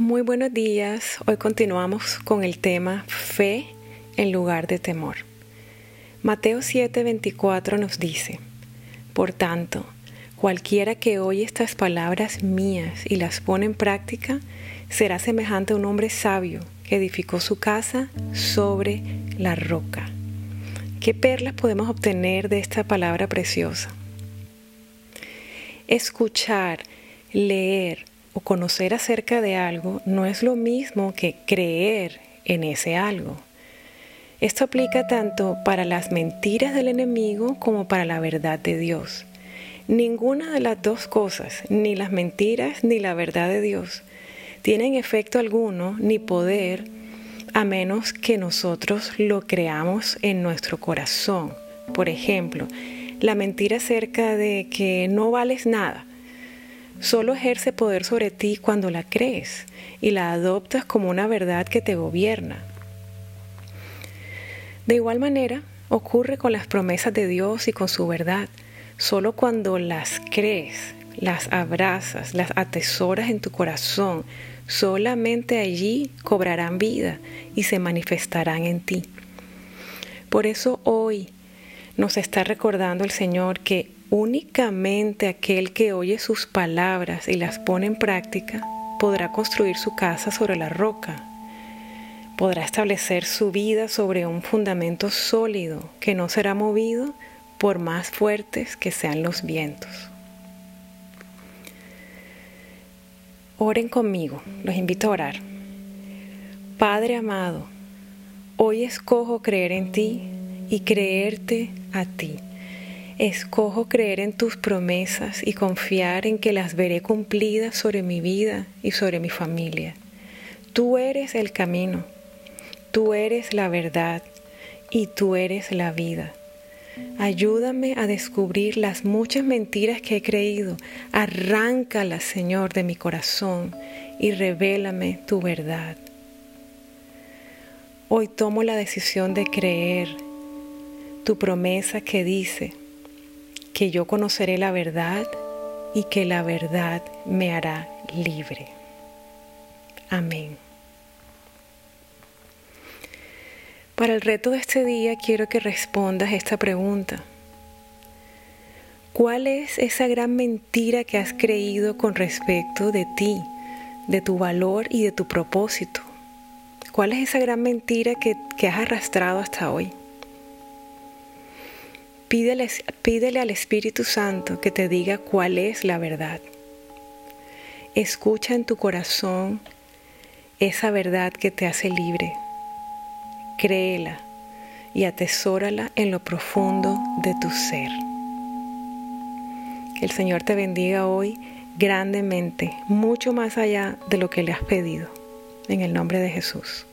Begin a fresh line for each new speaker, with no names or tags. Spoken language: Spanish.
Muy buenos días. Hoy continuamos con el tema fe en lugar de temor. Mateo 7:24 nos dice, Por tanto, cualquiera que oye estas palabras mías y las pone en práctica, será semejante a un hombre sabio que edificó su casa sobre la roca. ¿Qué perlas podemos obtener de esta palabra preciosa? Escuchar, leer, o conocer acerca de algo no es lo mismo que creer en ese algo. Esto aplica tanto para las mentiras del enemigo como para la verdad de Dios. Ninguna de las dos cosas, ni las mentiras ni la verdad de Dios, tienen efecto alguno ni poder a menos que nosotros lo creamos en nuestro corazón. Por ejemplo, la mentira acerca de que no vales nada solo ejerce poder sobre ti cuando la crees y la adoptas como una verdad que te gobierna. De igual manera, ocurre con las promesas de Dios y con su verdad. Solo cuando las crees, las abrazas, las atesoras en tu corazón, solamente allí cobrarán vida y se manifestarán en ti. Por eso hoy nos está recordando el Señor que Únicamente aquel que oye sus palabras y las pone en práctica podrá construir su casa sobre la roca, podrá establecer su vida sobre un fundamento sólido que no será movido por más fuertes que sean los vientos. Oren conmigo, los invito a orar. Padre amado, hoy escojo creer en ti y creerte a ti. Escojo creer en tus promesas y confiar en que las veré cumplidas sobre mi vida y sobre mi familia. Tú eres el camino, tú eres la verdad y tú eres la vida. Ayúdame a descubrir las muchas mentiras que he creído. Arráncalas, Señor, de mi corazón y revélame tu verdad. Hoy tomo la decisión de creer tu promesa que dice, que yo conoceré la verdad y que la verdad me hará libre. Amén. Para el reto de este día quiero que respondas esta pregunta. ¿Cuál es esa gran mentira que has creído con respecto de ti, de tu valor y de tu propósito? ¿Cuál es esa gran mentira que, que has arrastrado hasta hoy? Pídele, al Espíritu Santo que te diga cuál es la verdad. Escucha en tu corazón esa verdad que te hace libre. Créela y atesórala en lo profundo de tu ser. Que el Señor te bendiga hoy grandemente, mucho más allá de lo que le has pedido. En el nombre de Jesús.